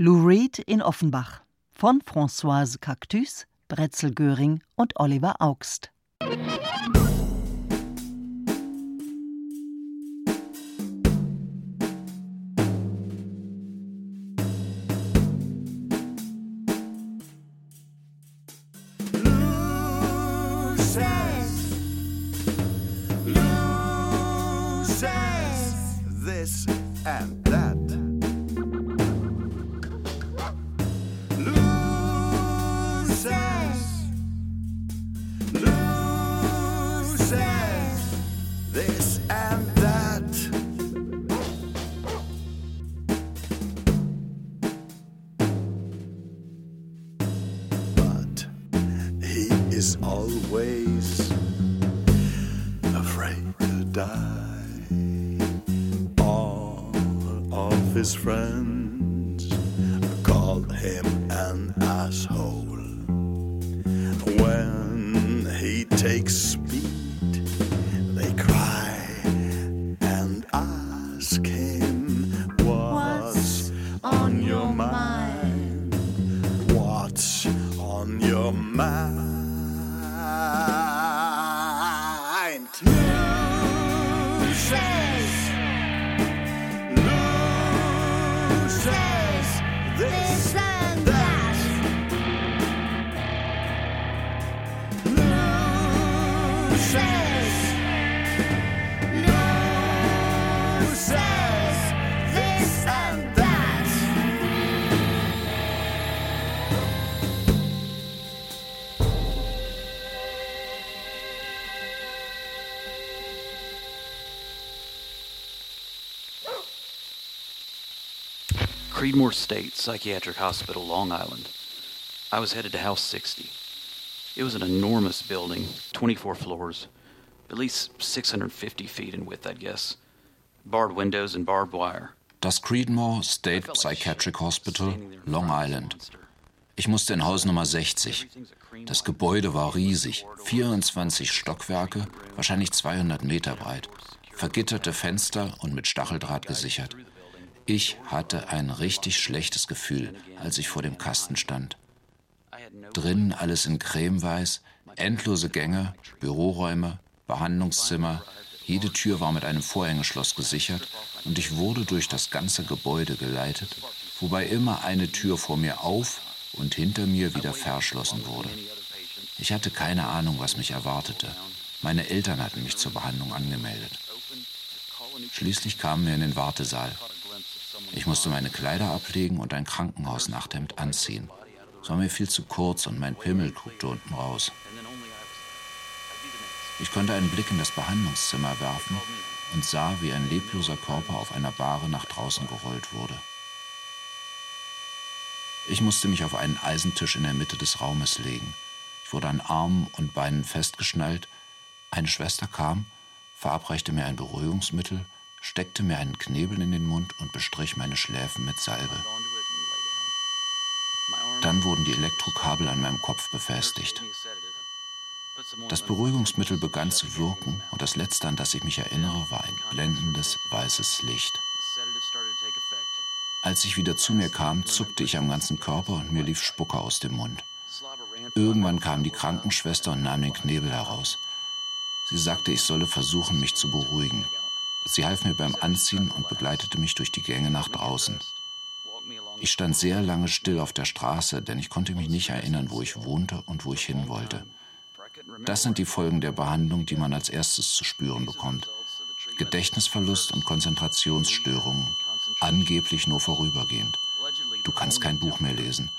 Lou Reed in Offenbach von Françoise Cactus, Bretzel Göring und Oliver Augst. Creedmoor State Psychiatric Hospital, Long Island. I was headed to House 60. It was an enormous building, 24 floors, at least 650 feet in width, I'd guess. Barred windows and barbed wire. Das Creedmoor State Psychiatric Hospital, Long Island. Ich musste in Haus Nummer 60. Das Gebäude war riesig, 24 Stockwerke, wahrscheinlich 200 Meter breit, vergitterte Fenster und mit Stacheldraht gesichert. Ich hatte ein richtig schlechtes Gefühl, als ich vor dem Kasten stand. Drinnen alles in cremeweiß, endlose Gänge, Büroräume, Behandlungszimmer, jede Tür war mit einem Vorhängeschloss gesichert und ich wurde durch das ganze Gebäude geleitet, wobei immer eine Tür vor mir auf und hinter mir wieder verschlossen wurde. Ich hatte keine Ahnung, was mich erwartete. Meine Eltern hatten mich zur Behandlung angemeldet. Schließlich kamen wir in den Wartesaal. Ich musste meine Kleider ablegen und ein Krankenhausnachthemd anziehen. Es war mir viel zu kurz und mein Pimmel guckte unten raus. Ich konnte einen Blick in das Behandlungszimmer werfen und sah, wie ein lebloser Körper auf einer Bahre nach draußen gerollt wurde. Ich musste mich auf einen Eisentisch in der Mitte des Raumes legen. Ich wurde an Armen und Beinen festgeschnallt. Eine Schwester kam, verabreichte mir ein Beruhigungsmittel steckte mir einen Knebel in den Mund und bestrich meine Schläfen mit Salbe. Dann wurden die Elektrokabel an meinem Kopf befestigt. Das Beruhigungsmittel begann zu wirken und das letzte, an das ich mich erinnere, war ein blendendes weißes Licht. Als ich wieder zu mir kam, zuckte ich am ganzen Körper und mir lief Spucke aus dem Mund. Irgendwann kam die Krankenschwester und nahm den Knebel heraus. Sie sagte, ich solle versuchen, mich zu beruhigen. Sie half mir beim Anziehen und begleitete mich durch die Gänge nach draußen. Ich stand sehr lange still auf der Straße, denn ich konnte mich nicht erinnern, wo ich wohnte und wo ich hin wollte. Das sind die Folgen der Behandlung, die man als erstes zu spüren bekommt. Gedächtnisverlust und Konzentrationsstörungen, angeblich nur vorübergehend. Du kannst kein Buch mehr lesen.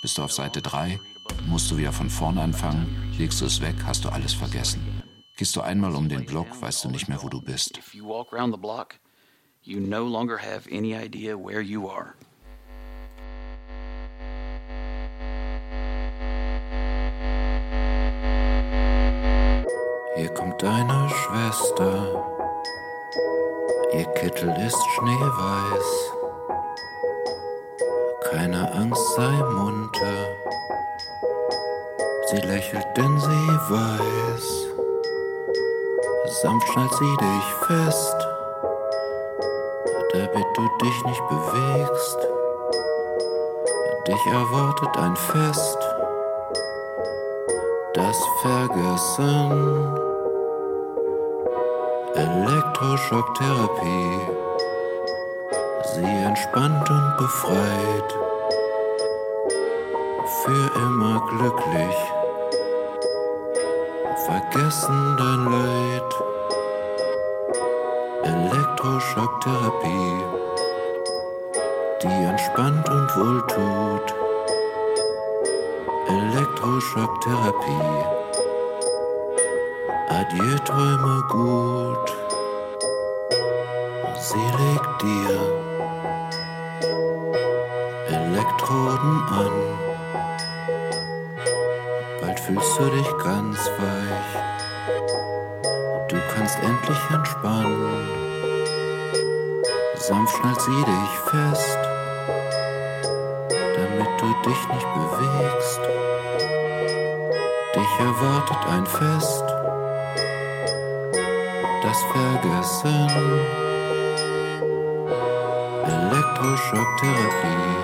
Bist du auf Seite 3, musst du wieder von vorn anfangen, legst du es weg, hast du alles vergessen. Gehst du einmal um den Block, weißt du nicht mehr, wo du bist. You no longer have any idea where you are. Hier kommt deine Schwester. Ihr Kittel ist schneeweiß. Keine Angst, sei munter. Sie lächelt, denn sie weiß. Sanft schnallt sie dich fest, damit du dich nicht bewegst. Dich erwartet ein Fest, das Vergessen. Elektroschocktherapie, sie entspannt und befreit, für immer glücklich, vergessen dein Leid. Elektroschocktherapie, die entspannt und wohltut. Elektroschocktherapie. Adieu, träume gut. Sie legt dir Elektroden an. Fühlst du dich ganz weich. Du kannst endlich entspannen. Sanft schnallt sie dich fest, damit du dich nicht bewegst. Dich erwartet ein Fest, das Vergessen. Elektroschocktherapie,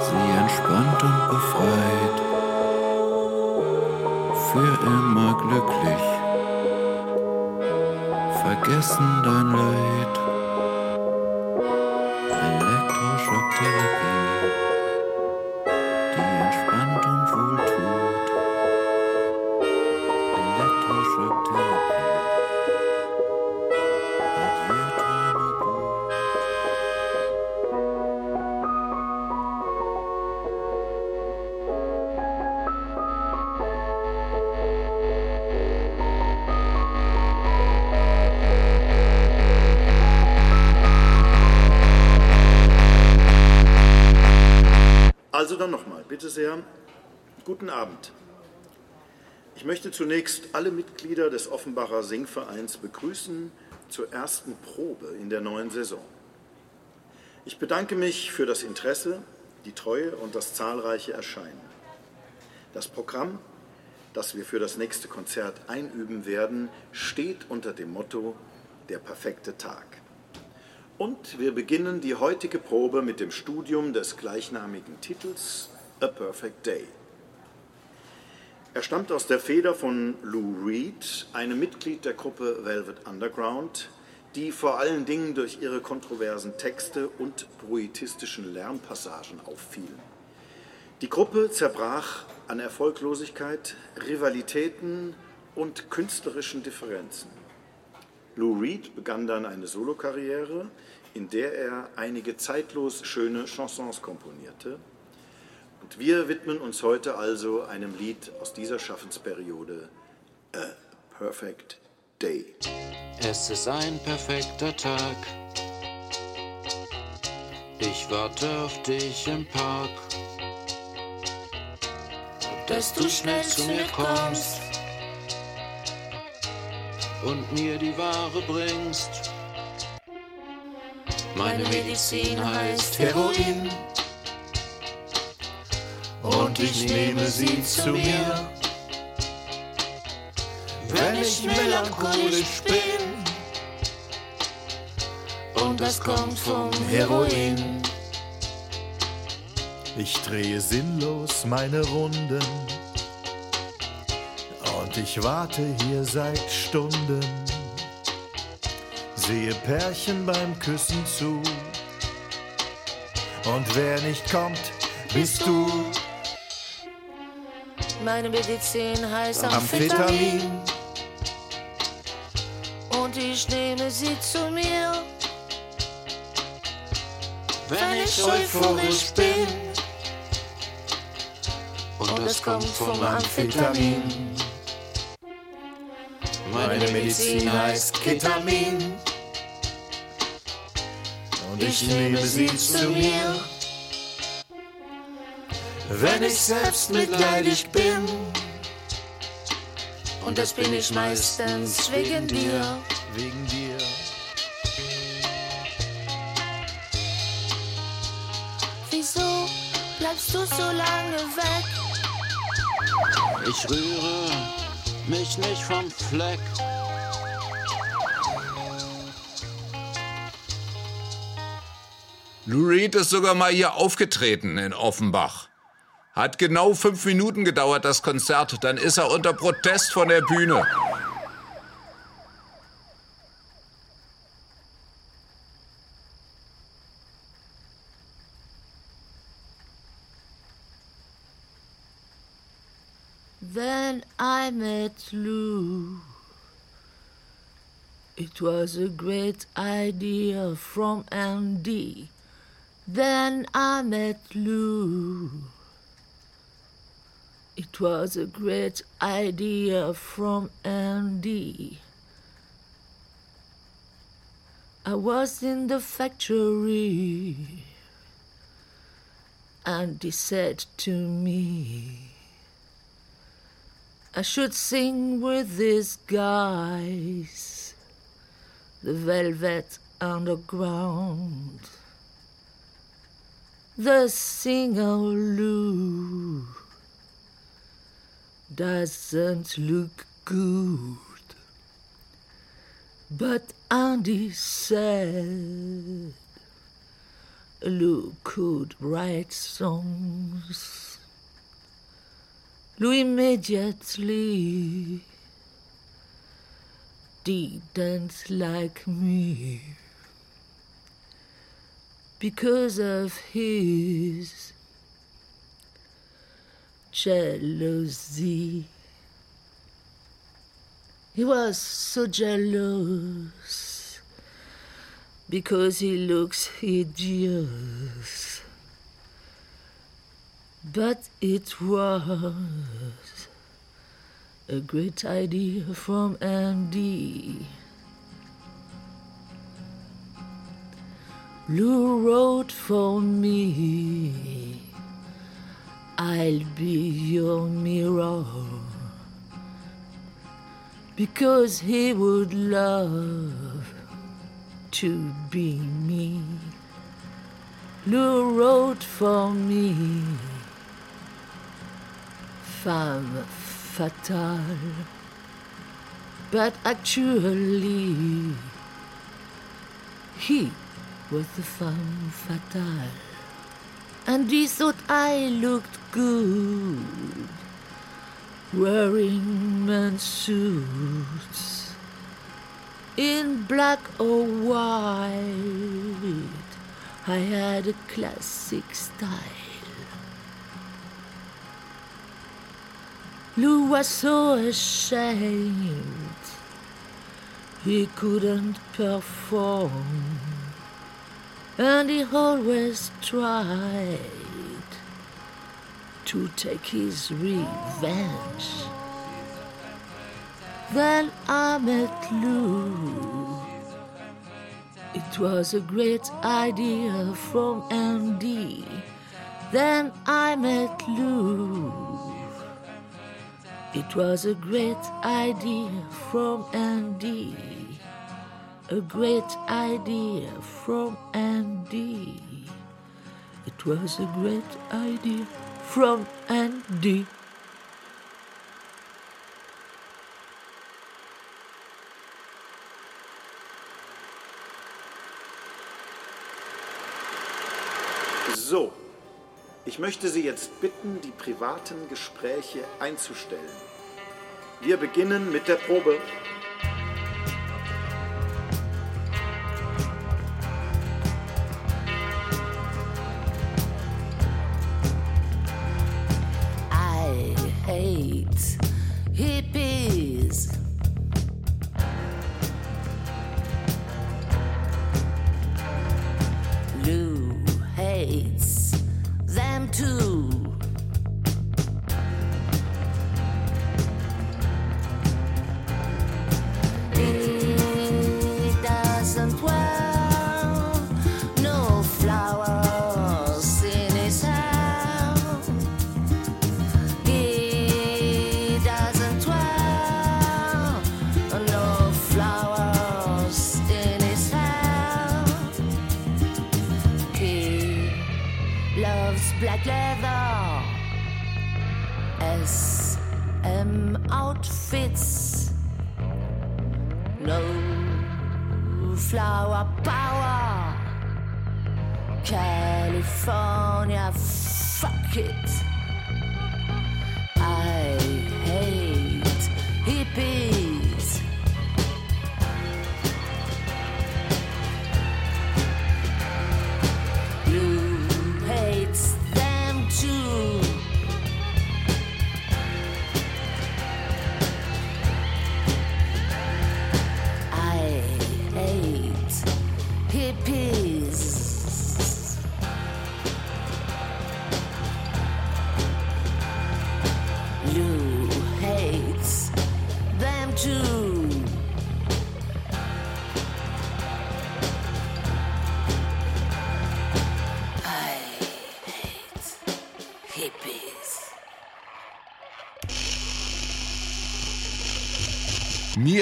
sie entspannt und befreit, für immer glücklich. Vergessen dein Leid. Sehr, guten Abend. Ich möchte zunächst alle Mitglieder des Offenbacher Singvereins begrüßen zur ersten Probe in der neuen Saison. Ich bedanke mich für das Interesse, die Treue und das zahlreiche Erscheinen. Das Programm, das wir für das nächste Konzert einüben werden, steht unter dem Motto Der perfekte Tag. Und wir beginnen die heutige Probe mit dem Studium des gleichnamigen Titels A Perfect Day. Er stammt aus der Feder von Lou Reed, einem Mitglied der Gruppe Velvet Underground, die vor allen Dingen durch ihre kontroversen Texte und poetistischen Lärmpassagen auffielen. Die Gruppe zerbrach an Erfolglosigkeit, Rivalitäten und künstlerischen Differenzen. Lou Reed begann dann eine Solokarriere, in der er einige zeitlos schöne Chansons komponierte. Und wir widmen uns heute also einem Lied aus dieser Schaffensperiode, A Perfect Day. Es ist ein perfekter Tag. Ich warte auf dich im Park. Dass du schnell zu mir kommst und mir die Ware bringst. Meine Medizin heißt Heroin und ich nehme sie zu mir. Wenn ich melancholisch bin und das kommt vom Heroin. Ich drehe sinnlos meine Runden und ich warte hier seit Stunden. Sehe Pärchen beim Küssen zu. Und wer nicht kommt, bist du. Meine Medizin heißt Amphetamin Amphetamin. und ich nehme sie zu mir. Wenn ich euphorisch bin und das kommt vom Amphetamin. Meine Medizin heißt Ketamin und ich nehme sie zu mir. Wenn ich selbst mitleidig bin und das bin ich meistens wegen dir. Wegen dir. Wieso bleibst du so lange weg? Ich rühre mich nicht vom Fleck. Lou Reed ist sogar mal hier aufgetreten in Offenbach. Hat genau fünf Minuten gedauert, das Konzert. Dann ist er unter Protest von der Bühne. Then I met Lou. It was a great idea from Andy. Then I met Lou. It was a great idea from Andy. I was in the factory. Andy said to me, I should sing with these guys, the velvet underground. The singer Lou doesn't look good. But Andy said Lou could write songs. Lou immediately didn't like me because of his jealousy. He was so jealous because he looks hideous. But it was a great idea from Andy. Lou wrote for me. I'll be your mirror. Because he would love to be me. Lou wrote for me, femme fatale, but actually he was the femme fatale and he thought I looked good wearing men's suits in black or white. I had a classic style. Lou was so ashamed he couldn't perform and he always tried to take his revenge. Then I met Lou. It was a great idea from Andy. Then I met Lou. It was a great idea from Andy a great idea from Andy. It was a great idea from Andy. So, ich möchte Sie jetzt bitten, die privaten Gespräche einzustellen. Wir beginnen mit der Probe.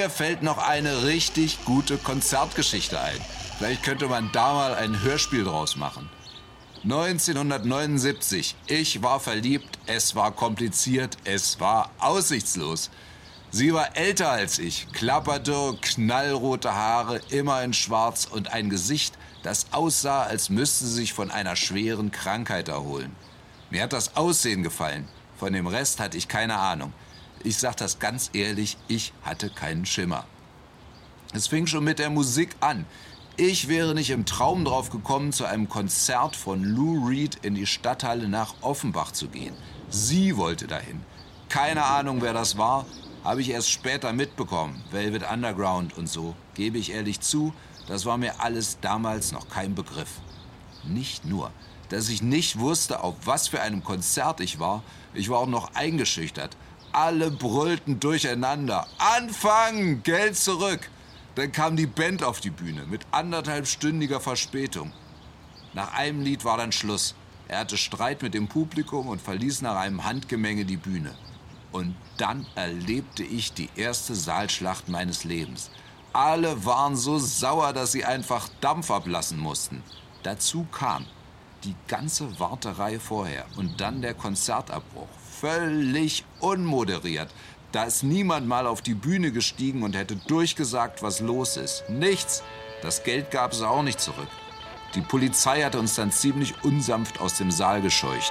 Mir fällt noch eine richtig gute Konzertgeschichte ein. Vielleicht könnte man da mal ein Hörspiel draus machen. 1979. Ich war verliebt, es war kompliziert, es war aussichtslos. Sie war älter als ich, klapperdürr, knallrote Haare, immer in schwarz und ein Gesicht, das aussah, als müsste sie sich von einer schweren Krankheit erholen. Mir hat das Aussehen gefallen. Von dem Rest hatte ich keine Ahnung. Ich sag das ganz ehrlich, ich hatte keinen Schimmer. Es fing schon mit der Musik an. Ich wäre nicht im Traum drauf gekommen, zu einem Konzert von Lou Reed in die Stadthalle nach Offenbach zu gehen. Sie wollte dahin. Keine Ahnung, wer das war, habe ich erst später mitbekommen. Velvet Underground und so. Gebe ich ehrlich zu, das war mir alles damals noch kein Begriff. Nicht nur, dass ich nicht wusste, auf was für einem Konzert ich war, ich war auch noch eingeschüchtert. Alle brüllten durcheinander. Anfangen! Geld zurück! Dann kam die Band auf die Bühne mit anderthalbstündiger Verspätung. Nach einem Lied war dann Schluss. Er hatte Streit mit dem Publikum und verließ nach einem Handgemenge die Bühne. Und dann erlebte ich die erste Saalschlacht meines Lebens. Alle waren so sauer, dass sie einfach Dampf ablassen mussten. Dazu kam die ganze Warterei vorher und dann der Konzertabbruch. Völlig unmoderiert. Da ist niemand mal auf die Bühne gestiegen und hätte durchgesagt, was los ist. Nichts. Das Geld gab es auch nicht zurück. Die Polizei hatte uns dann ziemlich unsanft aus dem Saal gescheucht.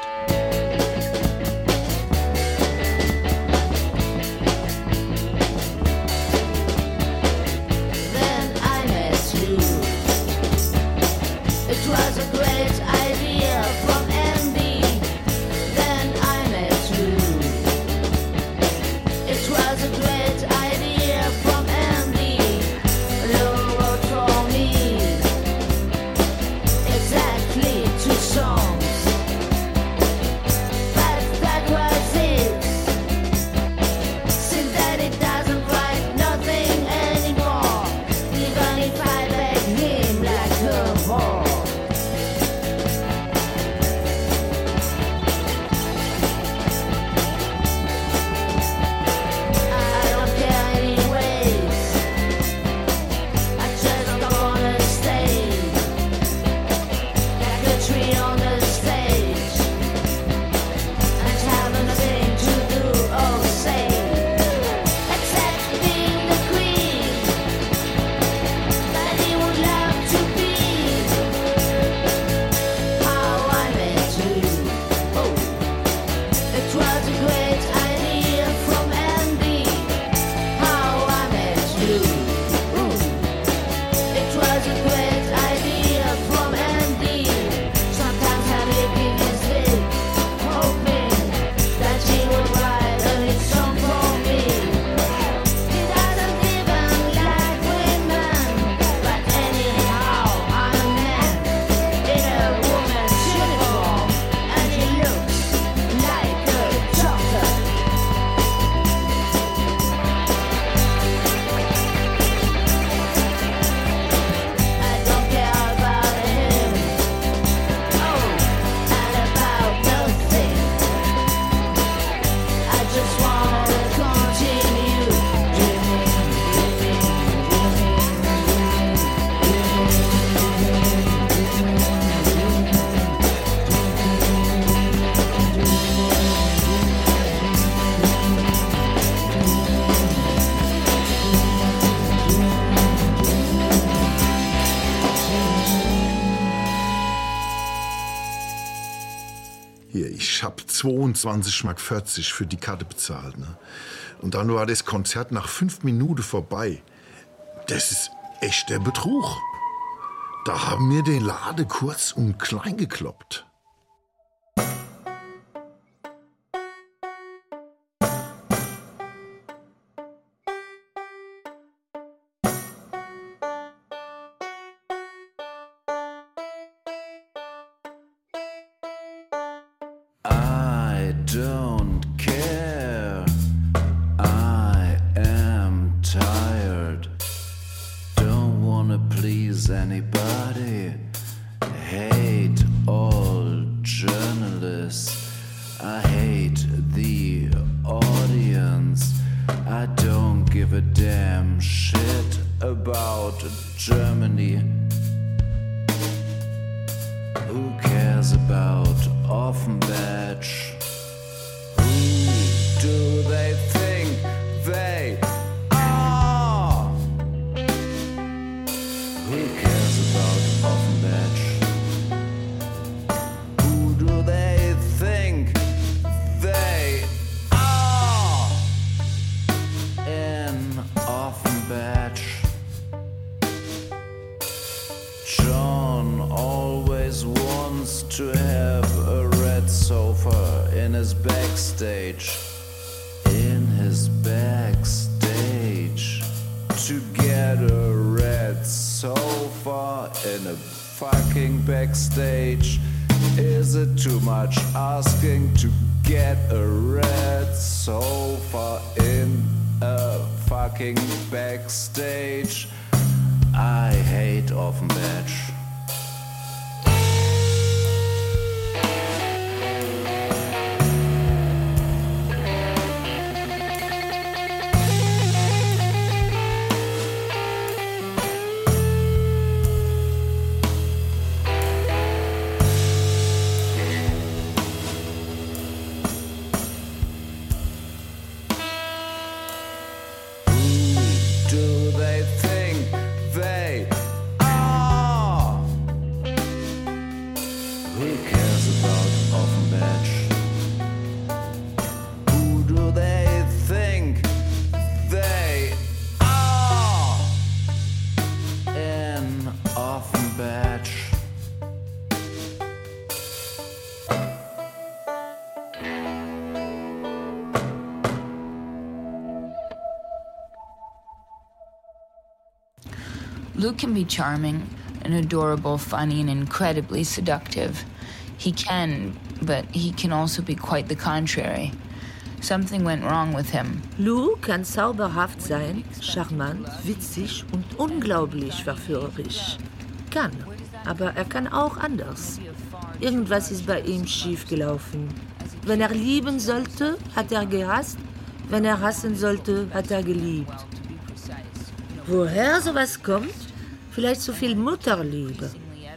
22,40 Mark für die Karte bezahlt. Ne? Und dann war das Konzert nach fünf Minuten vorbei. Das ist echt der Betrug. Da haben wir den Lade kurz und klein gekloppt. Luke can be charming and adorable, funny, and incredibly seductive. He can, but he can also be quite the contrary. Something went wrong with him. Lou kann zauberhaft sein, charmant, witzig und unglaublich verführerisch. Kann, aber er kann auch anders. Irgendwas ist bei ihm schiefgelaufen. Wenn er lieben sollte, hat er gehasst. Wenn er hassen sollte, hat er geliebt. Woher sowas kommt? Vielleicht so viel Mutterliebe.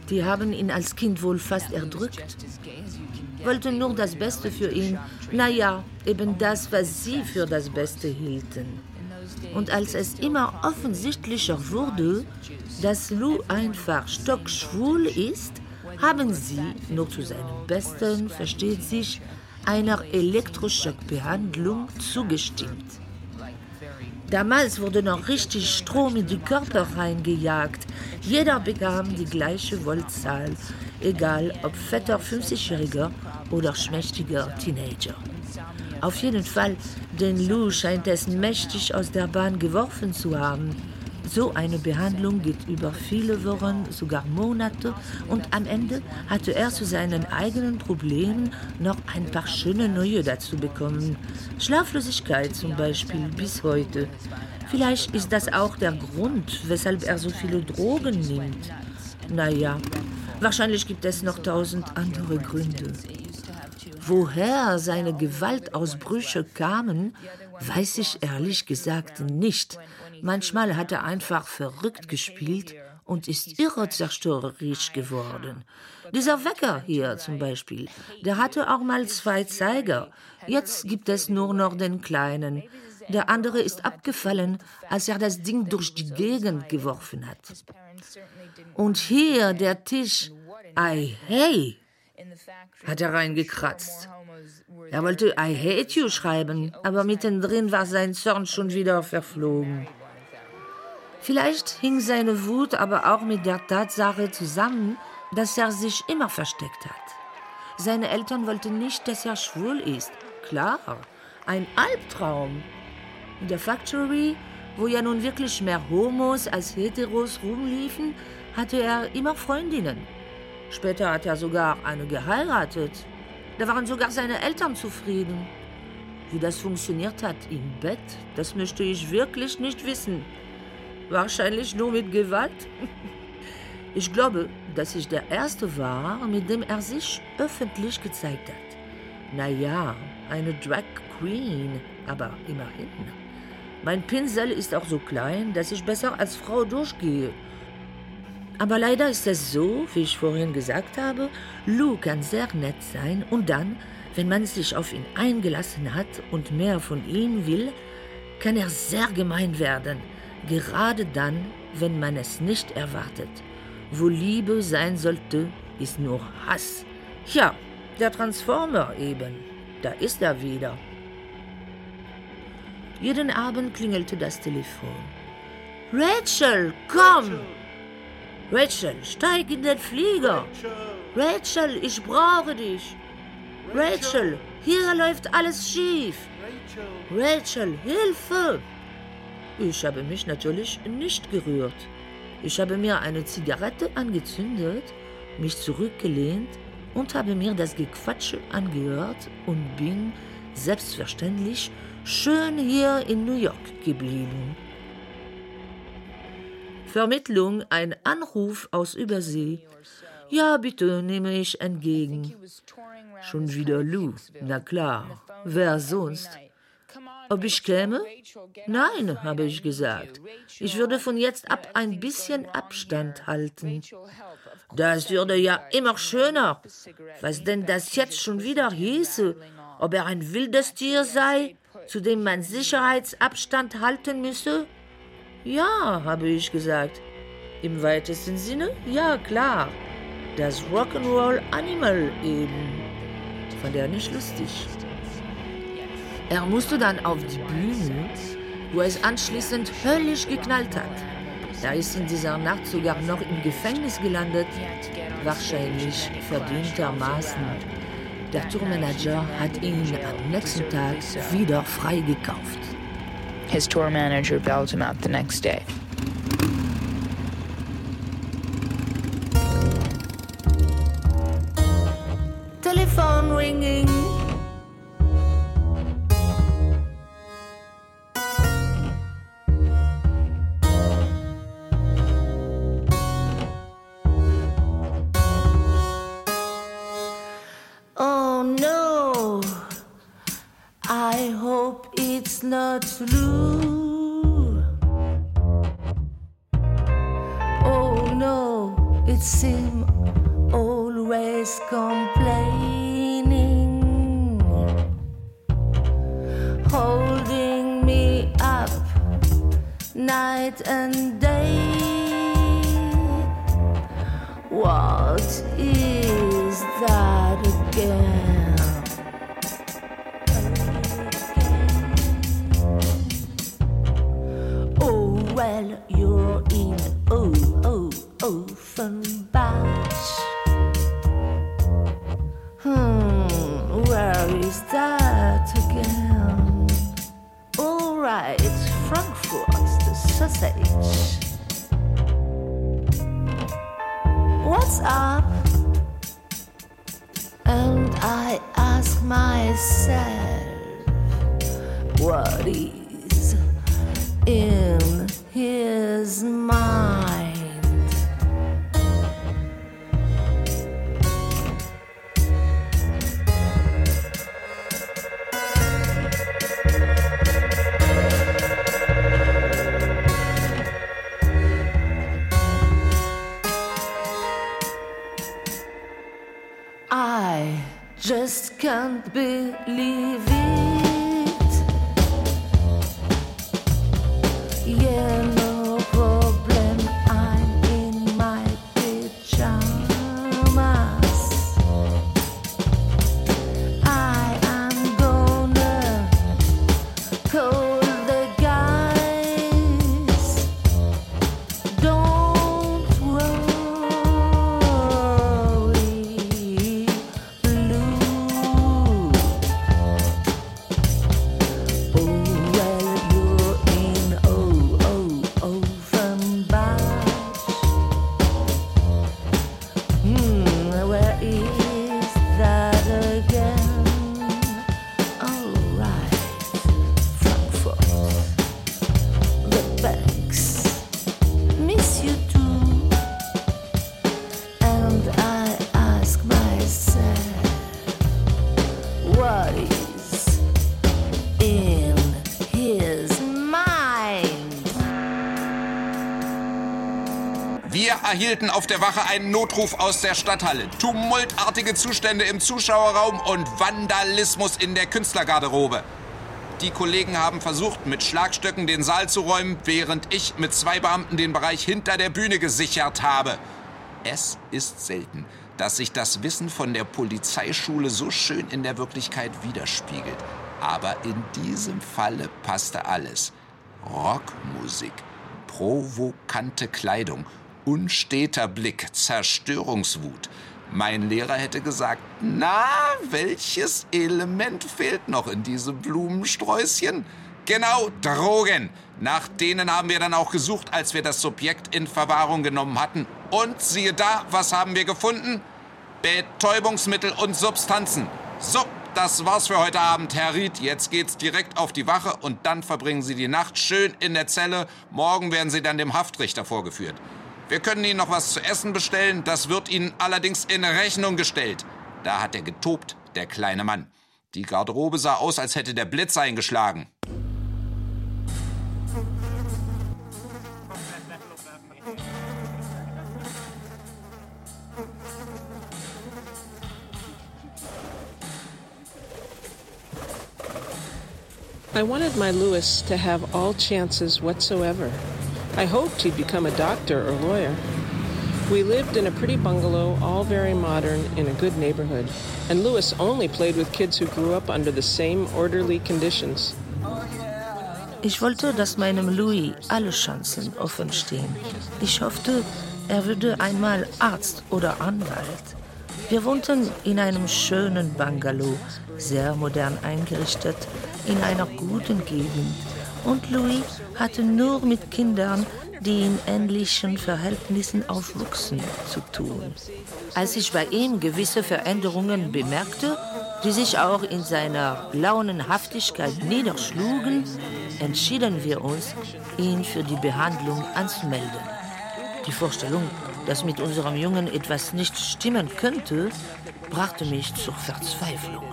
Die haben ihn als Kind wohl fast erdrückt. Wollten nur das Beste für ihn. Naja, eben das, was sie für das Beste hielten. Und als es immer offensichtlicher wurde, dass Lou einfach stockschwul ist, haben sie, nur zu seinem Besten, versteht sich, einer Elektroschockbehandlung zugestimmt. Damals wurde noch richtig Strom in die Körper reingejagt. Jeder bekam die gleiche Voltzahl, egal ob fetter 50-Jähriger oder schmächtiger Teenager. Auf jeden Fall, den Lou scheint es mächtig aus der Bahn geworfen zu haben. So eine Behandlung geht über viele Wochen, sogar Monate und am Ende hatte er zu seinen eigenen Problemen noch ein paar schöne neue dazu bekommen. Schlaflosigkeit zum Beispiel bis heute. Vielleicht ist das auch der Grund, weshalb er so viele Drogen nimmt. Naja, wahrscheinlich gibt es noch tausend andere Gründe. Woher seine Gewaltausbrüche kamen, weiß ich ehrlich gesagt nicht. Manchmal hat er einfach verrückt gespielt und ist irre zerstörerisch geworden. Dieser Wecker hier zum Beispiel, der hatte auch mal zwei Zeiger. Jetzt gibt es nur noch den kleinen. Der andere ist abgefallen, als er das Ding durch die Gegend geworfen hat. Und hier der Tisch. Ei, hey, hat er reingekratzt. Er wollte I hate you schreiben, aber mittendrin war sein Zorn schon wieder verflogen. Vielleicht hing seine Wut aber auch mit der Tatsache zusammen, dass er sich immer versteckt hat. Seine Eltern wollten nicht, dass er schwul ist. Klar, ein Albtraum. In der Factory, wo ja nun wirklich mehr Homos als Heteros rumliefen, hatte er immer Freundinnen. Später hat er sogar eine geheiratet. Da waren sogar seine Eltern zufrieden. Wie das funktioniert hat im Bett, das möchte ich wirklich nicht wissen. Wahrscheinlich nur mit Gewalt. Ich glaube, dass ich der Erste war, mit dem er sich öffentlich gezeigt hat. Naja, eine Drag Queen, aber immerhin. Mein Pinsel ist auch so klein, dass ich besser als Frau durchgehe. Aber leider ist es so, wie ich vorhin gesagt habe, Lou kann sehr nett sein und dann, wenn man sich auf ihn eingelassen hat und mehr von ihm will, kann er sehr gemein werden, gerade dann, wenn man es nicht erwartet. Wo Liebe sein sollte, ist nur Hass. Ja, der Transformer eben. Da ist er wieder. Jeden Abend klingelte das Telefon. Rachel, komm! Rachel, steig in den Flieger! Rachel, ich brauche dich! Rachel, hier läuft alles schief! Rachel, Hilfe! Ich habe mich natürlich nicht gerührt. Ich habe mir eine Zigarette angezündet, mich zurückgelehnt und habe mir das Gequatsche angehört und bin selbstverständlich schön hier in New York geblieben. Vermittlung, ein Anruf aus Übersee. Ja, bitte, nehme ich entgegen. Schon wieder Lou, na klar, wer sonst? Ob ich käme? Nein, habe ich gesagt. Ich würde von jetzt ab ein bisschen Abstand halten. Das würde ja immer schöner. Was denn das jetzt schon wieder hieße? Ob er ein wildes Tier sei, zu dem man Sicherheitsabstand halten müsse? Ja, habe ich gesagt. Im weitesten Sinne? Ja, klar. Das Rock'n'Roll Animal eben. Fand er nicht lustig. Er musste dann auf die Bühne, wo es anschließend höllisch geknallt hat. Er ist in dieser Nacht sogar noch im Gefängnis gelandet, wahrscheinlich verdientermaßen. Der Tourmanager hat ihn am nächsten Tag wieder freigekauft. His tour manager bailed him out the next day. Telefon ringing. Erhielten auf der Wache einen Notruf aus der Stadthalle. Tumultartige Zustände im Zuschauerraum und Vandalismus in der Künstlergarderobe. Die Kollegen haben versucht, mit Schlagstöcken den Saal zu räumen, während ich mit zwei Beamten den Bereich hinter der Bühne gesichert habe. Es ist selten, dass sich das Wissen von der Polizeischule so schön in der Wirklichkeit widerspiegelt. Aber in diesem Falle passte alles. Rockmusik, provokante Kleidung, unsteter Blick, Zerstörungswut. Mein Lehrer hätte gesagt, na, welches Element fehlt noch in diesem Blumensträußchen? Genau, Drogen. Nach denen haben wir dann auch gesucht, als wir das Subjekt in Verwahrung genommen hatten. Und siehe da, was haben wir gefunden? Betäubungsmittel und Substanzen. So, das war's für heute Abend, Herr Ried. Jetzt geht's direkt auf die Wache und dann verbringen Sie die Nacht schön in der Zelle. Morgen werden Sie dann dem Haftrichter vorgeführt. Wir können Ihnen noch was zu essen bestellen, das wird Ihnen allerdings in Rechnung gestellt. Da hat er getobt, der kleine Mann. Die Garderobe sah aus, als hätte der Blitz eingeschlagen. I wanted my Lewis to have all chances whatsoever. I hoped he'd become a doctor or lawyer. We lived in a pretty bungalow, all very modern, in a good neighborhood. And Lewis only played with kids who grew up under the same orderly conditions. Ich wollte, dass meinem Louis alle Chancen offen stehen. Ich hoffte, er würde einmal Arzt oder Anwalt. Wir wohnten in einem schönen Bungalow, sehr modern eingerichtet, in einer guten Gegend. Und Louis hatte nur mit Kindern, die in ähnlichen Verhältnissen aufwuchsen, zu tun. Als ich bei ihm gewisse Veränderungen bemerkte, die sich auch in seiner Launenhaftigkeit niederschlugen, entschieden wir uns, ihn für die Behandlung anzumelden. Die Vorstellung, dass mit unserem Jungen etwas nicht stimmen könnte, brachte mich zur Verzweiflung.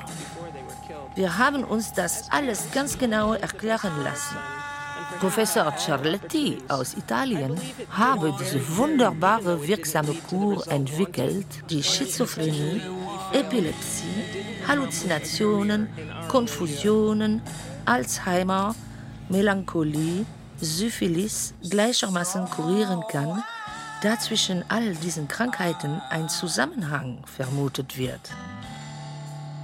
Wir haben uns das alles ganz genau erklären lassen. Professor Ciarletti aus Italien habe diese wunderbare wirksame Kur entwickelt, die Schizophrenie, Epilepsie, Halluzinationen, Konfusionen, Alzheimer, Melancholie, Syphilis gleichermaßen kurieren kann, da zwischen all diesen Krankheiten ein Zusammenhang vermutet wird.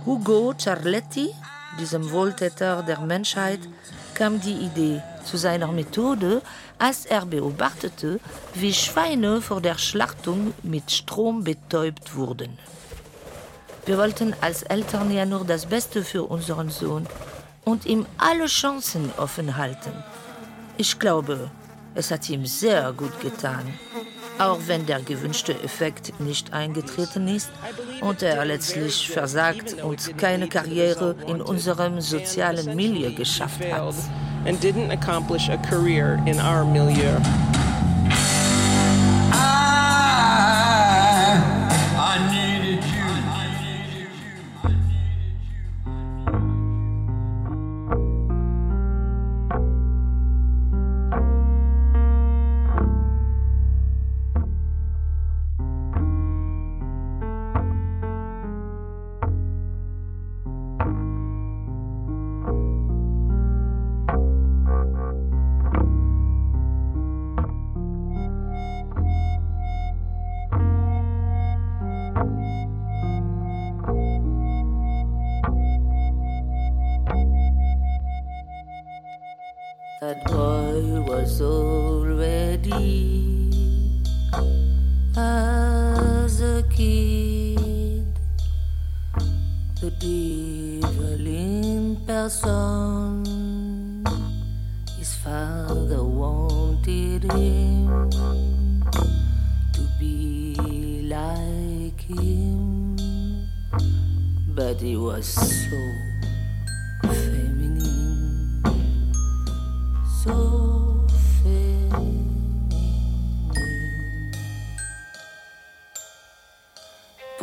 Hugo Ciarletti, diesem Wohltäter der Menschheit, kam die Idee zu seiner Methode, als er beobachtete, wie Schweine vor der Schlachtung mit Strom betäubt wurden. Wir wollten als Eltern ja nur das Beste für unseren Sohn und ihm alle Chancen offen halten. Ich glaube, es hat ihm sehr gut getan auch wenn der gewünschte Effekt nicht eingetreten ist und er letztlich versagt und keine Karriere in unserem sozialen Milieu geschafft hat.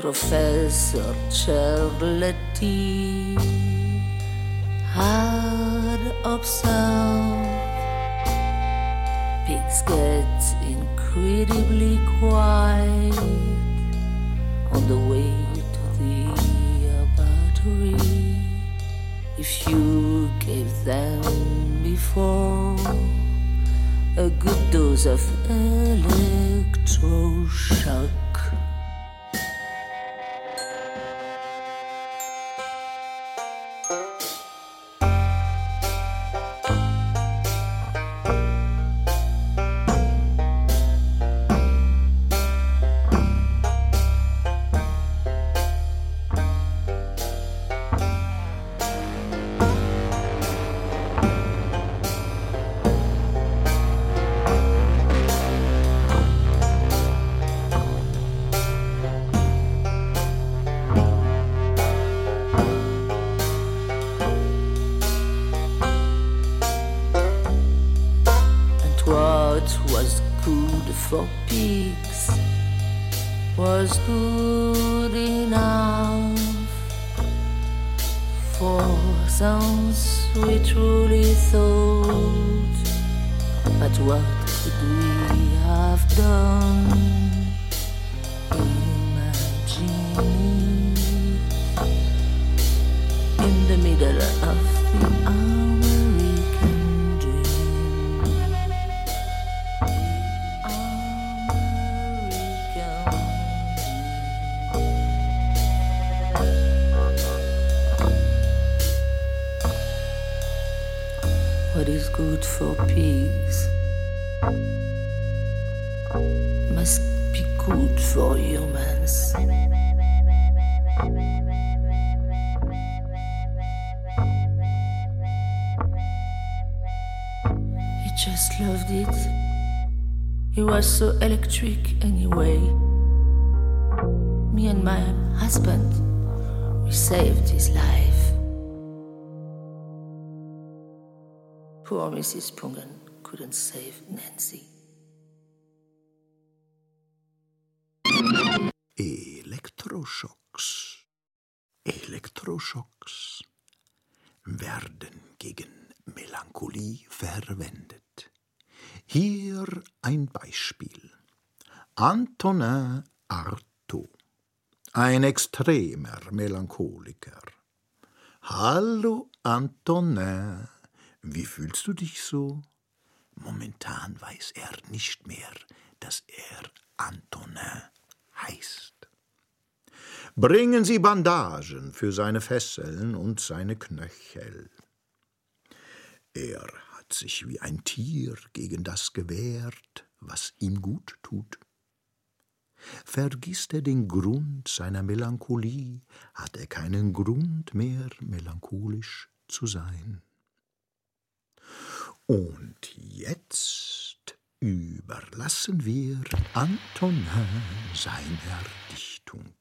Professor Charletti had observed Pigs get incredibly quiet on the way to the battery. If you gave them before a good dose of electroshock. kami. Electric anyway. Me and my husband, we saved his life. Poor Mrs. Pungen couldn't save Nancy. Elektroschocks. Elektroschocks werden gegen Melancholie verwendet. Hier ein Beispiel. Antonin Artaud, ein extremer Melancholiker. Hallo Antonin, wie fühlst du dich so? Momentan weiß er nicht mehr, dass er Antonin heißt. Bringen Sie Bandagen für seine Fesseln und seine Knöchel. Er hat sich wie ein Tier gegen das gewehrt, was ihm gut tut. Vergisst er den Grund seiner Melancholie, hat er keinen Grund mehr, melancholisch zu sein. Und jetzt überlassen wir Antonin seiner Dichtung.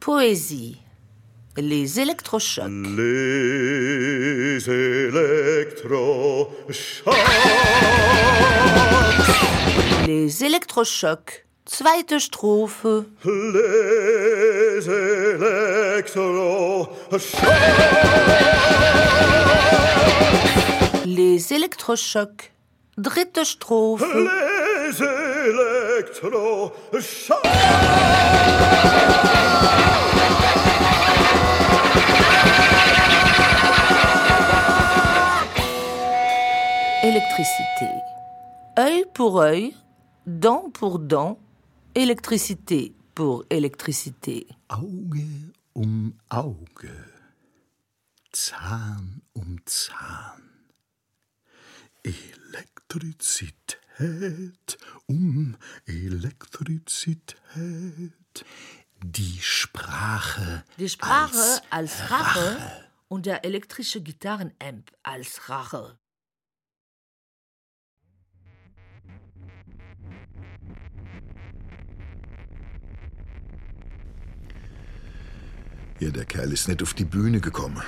Poésie. Les électrochocs. Les électrochocs. Les électrochocs. Zweite Strophe. Les électrochocs. Les électrochocs. Dritte Strophe. Les électrochocs. Électricité. Œil pour œil, dent pour dent, électricité pour électricité. Auge um Auge, Zahn um Zahn. Elektrizität um Elektrizität. Die Sprache. Die Sprache als, als Rache und der elektrische Gitarrenamp als Rache. Ja, der Kerl ist nicht auf die Bühne gekommen.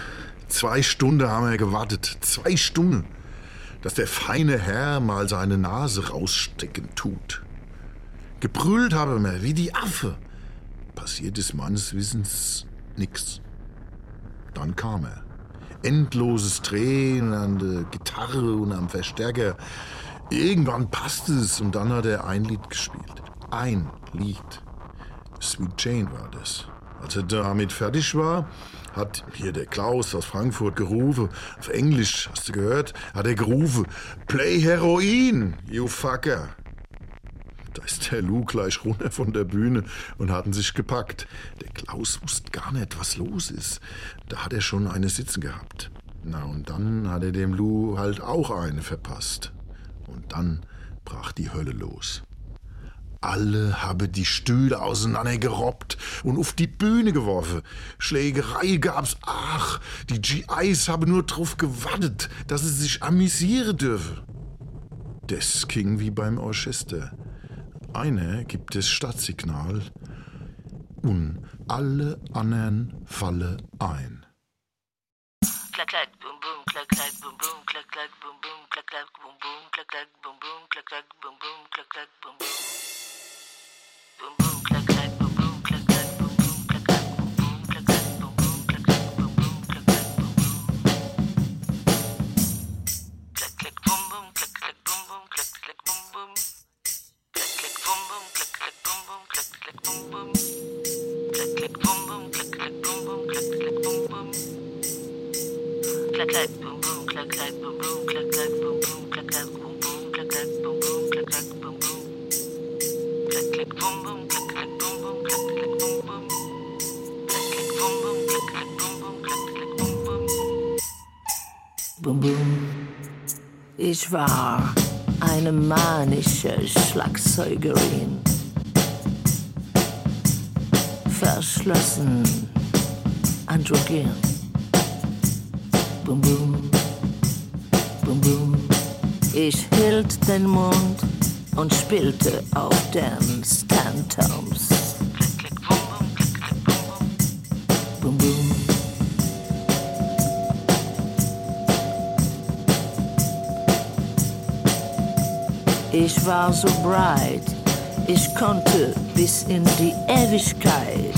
Zwei Stunden haben wir gewartet. Zwei Stunden. Dass der feine Herr mal seine Nase rausstecken tut. Gebrüllt habe wir wie die Affe. Passiert ist meines Wissens nix. Dann kam er. Endloses Drehen an der Gitarre und am Verstärker. Irgendwann passte es und dann hat er ein Lied gespielt. Ein Lied. Sweet Jane war das. Als er damit fertig war, hat hier der Klaus aus Frankfurt gerufen, auf Englisch, hast du gehört, hat er gerufen, Play Heroin, you fucker. Da ist der Lou gleich runter von der Bühne und hatten sich gepackt. Der Klaus wusste gar nicht, was los ist. Da hat er schon eine sitzen gehabt. Na, und dann hat er dem Lou halt auch eine verpasst. Und dann brach die Hölle los. Alle haben die Stühle auseinandergerobbt und auf die Bühne geworfen. Schlägerei gab's, ach, die GIs haben nur drauf gewartet, dass sie sich amüsieren dürfen. Das ging wie beim Orchester. Einer gibt das Stadtsignal und alle anderen fallen ein. Klack, klack, boom, boom, klack, klack, boom, boom, klack, klack, boom, boom, klack, klack, boom, boom, klack, klack, boom, boom, klack, klack, boom, boom, klack, klack, boom, boom. clac clac boom, boum clac clac boom, boum clac clac boom, boum Boom boom Ich war eine manische Schlagzeugerin verschlossen androgen Bum, bum, bum, bum. Ich hielt den Mund und spielte auf den Stantoms. Ich war so breit, ich konnte bis in die Ewigkeit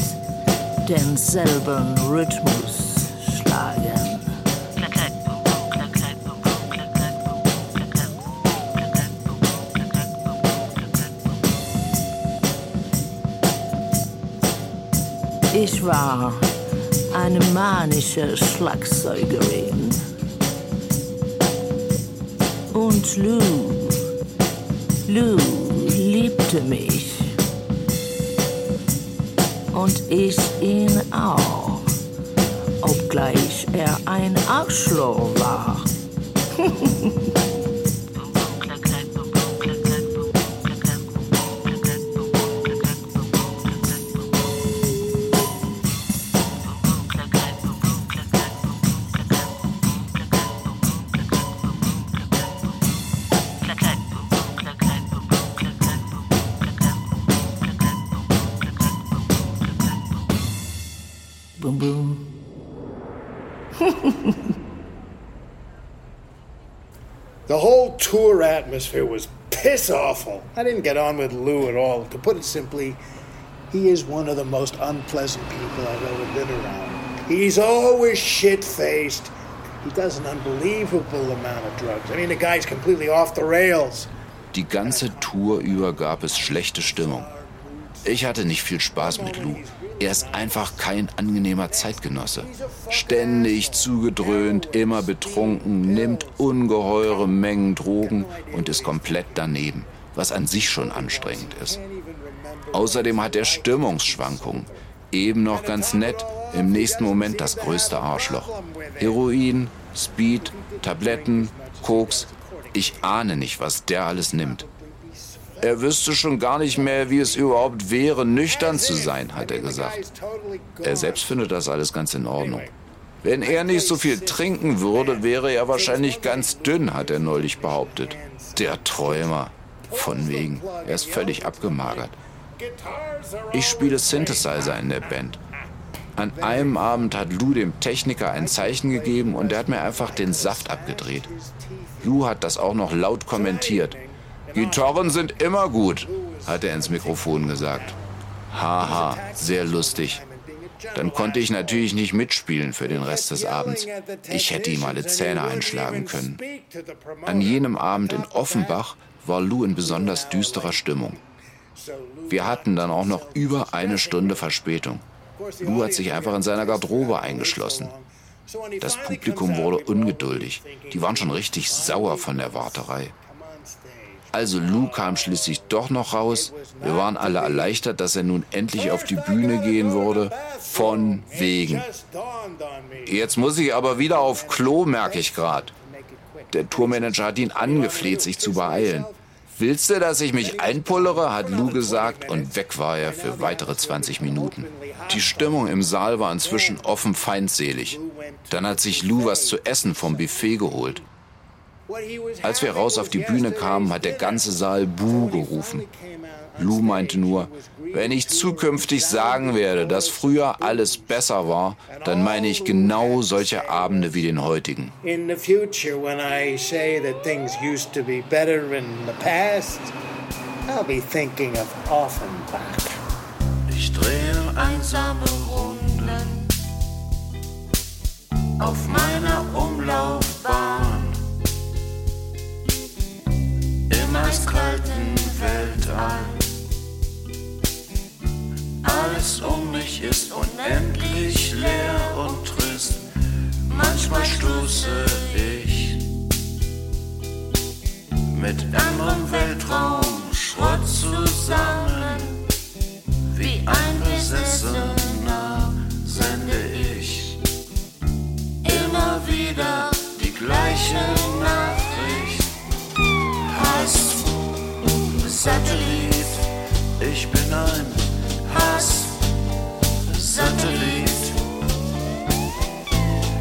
denselben Rhythmus schlagen. Ich war eine manische Schlagzeugerin. Und Lou, Lou liebte mich. Und ich ihn auch, obgleich er ein Arschloch war. tour atmosphere was piss awful. I didn't get on with Lou at all. To put it simply, he is one of the most unpleasant people I've ever been around. He's always shit faced. He does an unbelievable amount of drugs. I mean, the guy's completely off the rails. Die ganze Tour über gab es schlechte Stimmung. Ich hatte nicht viel Spaß mit Lou. Er ist einfach kein angenehmer Zeitgenosse. Ständig zugedröhnt, immer betrunken, nimmt ungeheure Mengen Drogen und ist komplett daneben, was an sich schon anstrengend ist. Außerdem hat er Stimmungsschwankungen. Eben noch ganz nett, im nächsten Moment das größte Arschloch. Heroin, Speed, Tabletten, Koks. Ich ahne nicht, was der alles nimmt. Er wüsste schon gar nicht mehr, wie es überhaupt wäre, nüchtern zu sein, hat er gesagt. Er selbst findet das alles ganz in Ordnung. Wenn er nicht so viel trinken würde, wäre er wahrscheinlich ganz dünn, hat er neulich behauptet. Der Träumer. Von wegen. Er ist völlig abgemagert. Ich spiele Synthesizer in der Band. An einem Abend hat Lou dem Techniker ein Zeichen gegeben und er hat mir einfach den Saft abgedreht. Lou hat das auch noch laut kommentiert. Gitarren sind immer gut, hat er ins Mikrofon gesagt. Haha, sehr lustig. Dann konnte ich natürlich nicht mitspielen für den Rest des Abends. Ich hätte ihm alle Zähne einschlagen können. An jenem Abend in Offenbach war Lou in besonders düsterer Stimmung. Wir hatten dann auch noch über eine Stunde Verspätung. Lou hat sich einfach in seiner Garderobe eingeschlossen. Das Publikum wurde ungeduldig. Die waren schon richtig sauer von der Warterei. Also Lou kam schließlich doch noch raus. Wir waren alle erleichtert, dass er nun endlich auf die Bühne gehen würde. Von wegen. Jetzt muss ich aber wieder auf Klo, merke ich gerade. Der Tourmanager hat ihn angefleht, sich zu beeilen. Willst du, dass ich mich einpullere? hat Lou gesagt und weg war er für weitere 20 Minuten. Die Stimmung im Saal war inzwischen offen feindselig. Dann hat sich Lou was zu essen vom Buffet geholt. Als wir raus auf die Bühne kamen, hat der ganze Saal Buh gerufen. Lou meinte nur, wenn ich zukünftig sagen werde, dass früher alles besser war, dann meine ich genau solche Abende wie den heutigen. In the future when I say that things used to be better in the past, I'll be thinking of Offenbach. Ich drehe einsame Runden auf meiner Umlaufbahn im eiskalten Weltall. Alles um mich ist unendlich leer und trist. Manchmal stoße ich mit anderem Weltraumschrott zusammen. Wie ein Besessener sende ich immer wieder die gleiche Satellit, ich bin ein Satellit,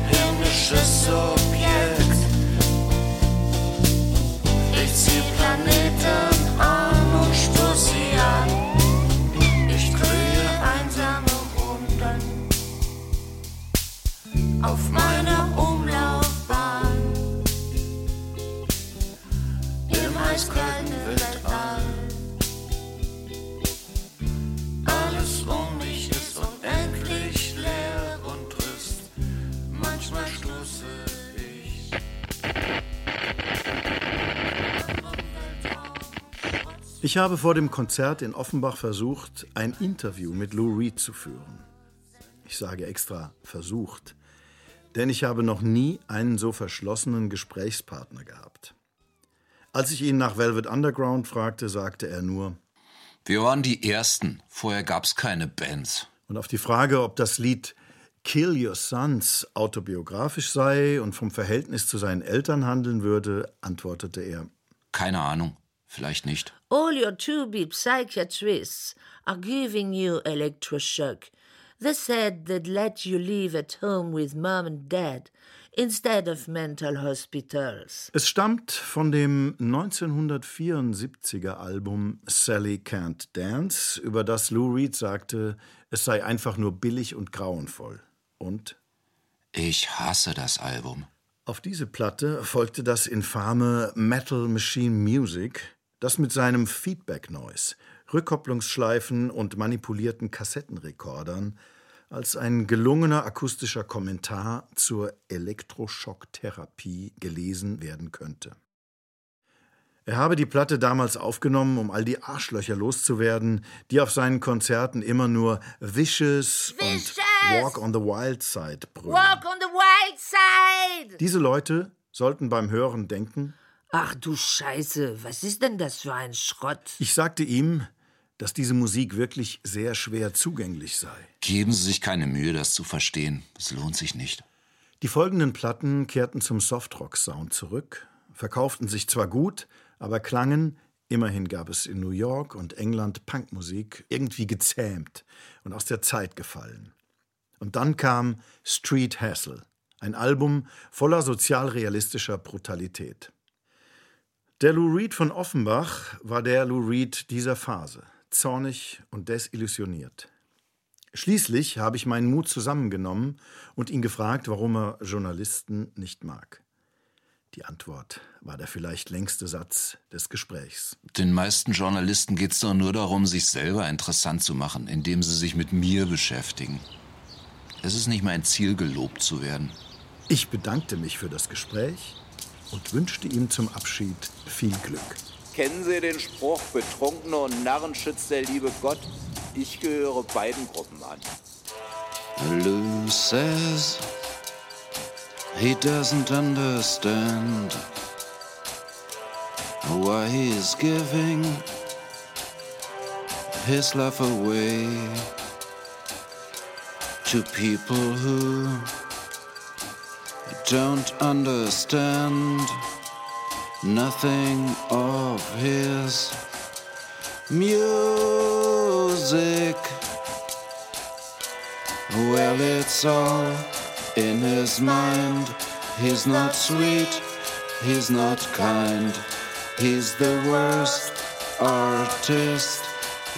himmlisches Objekt. Ich zieh Planeten an und stoß sie an. Ich drehe einsame Runden auf meiner Umlaufbahn im eiskalten Ich habe vor dem Konzert in Offenbach versucht, ein Interview mit Lou Reed zu führen. Ich sage extra versucht, denn ich habe noch nie einen so verschlossenen Gesprächspartner gehabt. Als ich ihn nach Velvet Underground fragte, sagte er nur, wir waren die Ersten, vorher gab es keine Bands. Und auf die Frage, ob das Lied Kill Your Sons autobiografisch sei und vom Verhältnis zu seinen Eltern handeln würde, antwortete er, keine Ahnung. Vielleicht nicht. All your two-beat psychiatrists are giving you electroshock. They said they'd let you live at home with mom and dad instead of mental hospitals. Es stammt von dem 1974er Album Sally Can't Dance, über das Lou Reed sagte, es sei einfach nur billig und grauenvoll. Und? Ich hasse das Album. Auf diese Platte folgte das infame Metal Machine Music, das mit seinem Feedback Noise, Rückkopplungsschleifen und manipulierten Kassettenrekordern als ein gelungener akustischer Kommentar zur Elektroschocktherapie gelesen werden könnte. Er habe die Platte damals aufgenommen, um all die Arschlöcher loszuwerden, die auf seinen Konzerten immer nur Vicious, Vicious. und Walk on the Wild Side brüllen. Walk on the Wild Side! Diese Leute sollten beim Hören denken, Ach du Scheiße, was ist denn das für ein Schrott? Ich sagte ihm, dass diese Musik wirklich sehr schwer zugänglich sei. Geben Sie sich keine Mühe, das zu verstehen. Es lohnt sich nicht. Die folgenden Platten kehrten zum Softrock-Sound zurück, verkauften sich zwar gut, aber klangen, immerhin gab es in New York und England Punkmusik, irgendwie gezähmt und aus der Zeit gefallen. Und dann kam Street Hassle, ein Album voller sozialrealistischer Brutalität. Der Lou Reed von Offenbach war der Lou Reed dieser Phase, zornig und desillusioniert. Schließlich habe ich meinen Mut zusammengenommen und ihn gefragt, warum er Journalisten nicht mag. Die Antwort war der vielleicht längste Satz des Gesprächs. Den meisten Journalisten geht es doch nur darum, sich selber interessant zu machen, indem sie sich mit mir beschäftigen. Es ist nicht mein Ziel, gelobt zu werden. Ich bedankte mich für das Gespräch und wünschte ihm zum Abschied viel Glück. Kennen Sie den Spruch, Betrunkener und Narren schützt der liebe Gott? Ich gehöre beiden Gruppen an. Lou says he doesn't understand why he's giving his love away to people who don't understand nothing of his music. Well, it's all in his mind. He's not sweet, he's not kind, he's the worst artist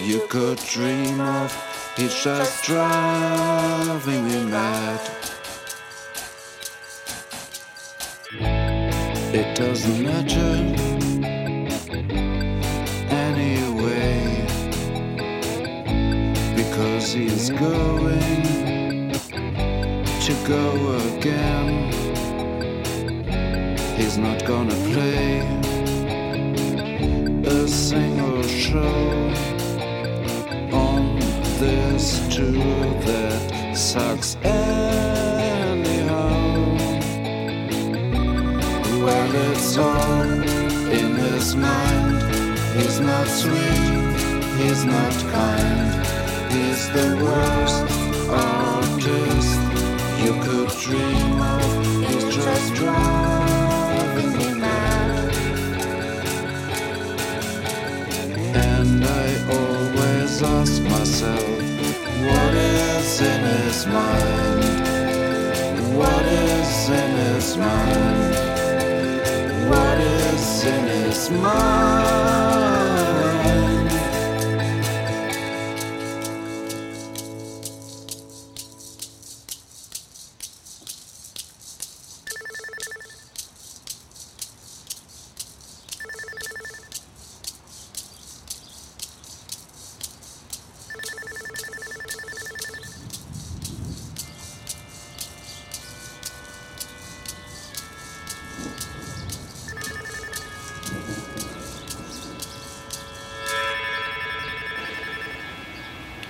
you could dream of. He's just driving me mad. It doesn't matter anyway because he's going to go again. He's not gonna play a single show on this tour that sucks it's all in his mind. He's not sweet, he's not kind. He's the worst artist you could dream of. He's just driving me mad. And I always ask myself, what is in his mind? What is in his mind? In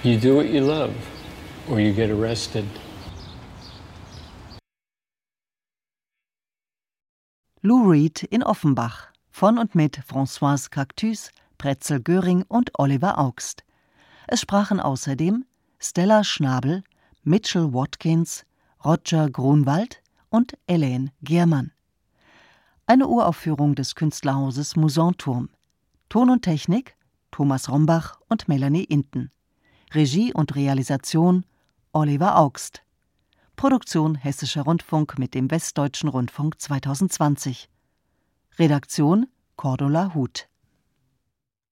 You do what you love, or you get arrested. Lou Reed in Offenbach von und mit Françoise Cactus, Pretzel Göring und Oliver Augst. Es sprachen außerdem Stella Schnabel, Mitchell Watkins, Roger Grunwald und Elaine Giermann. Eine Uraufführung des Künstlerhauses Musanturm. Ton und Technik Thomas Rombach und Melanie Inten. Regie und Realisation Oliver Augst. Produktion Hessischer Rundfunk mit dem Westdeutschen Rundfunk 2020. Redaktion Cordula Huth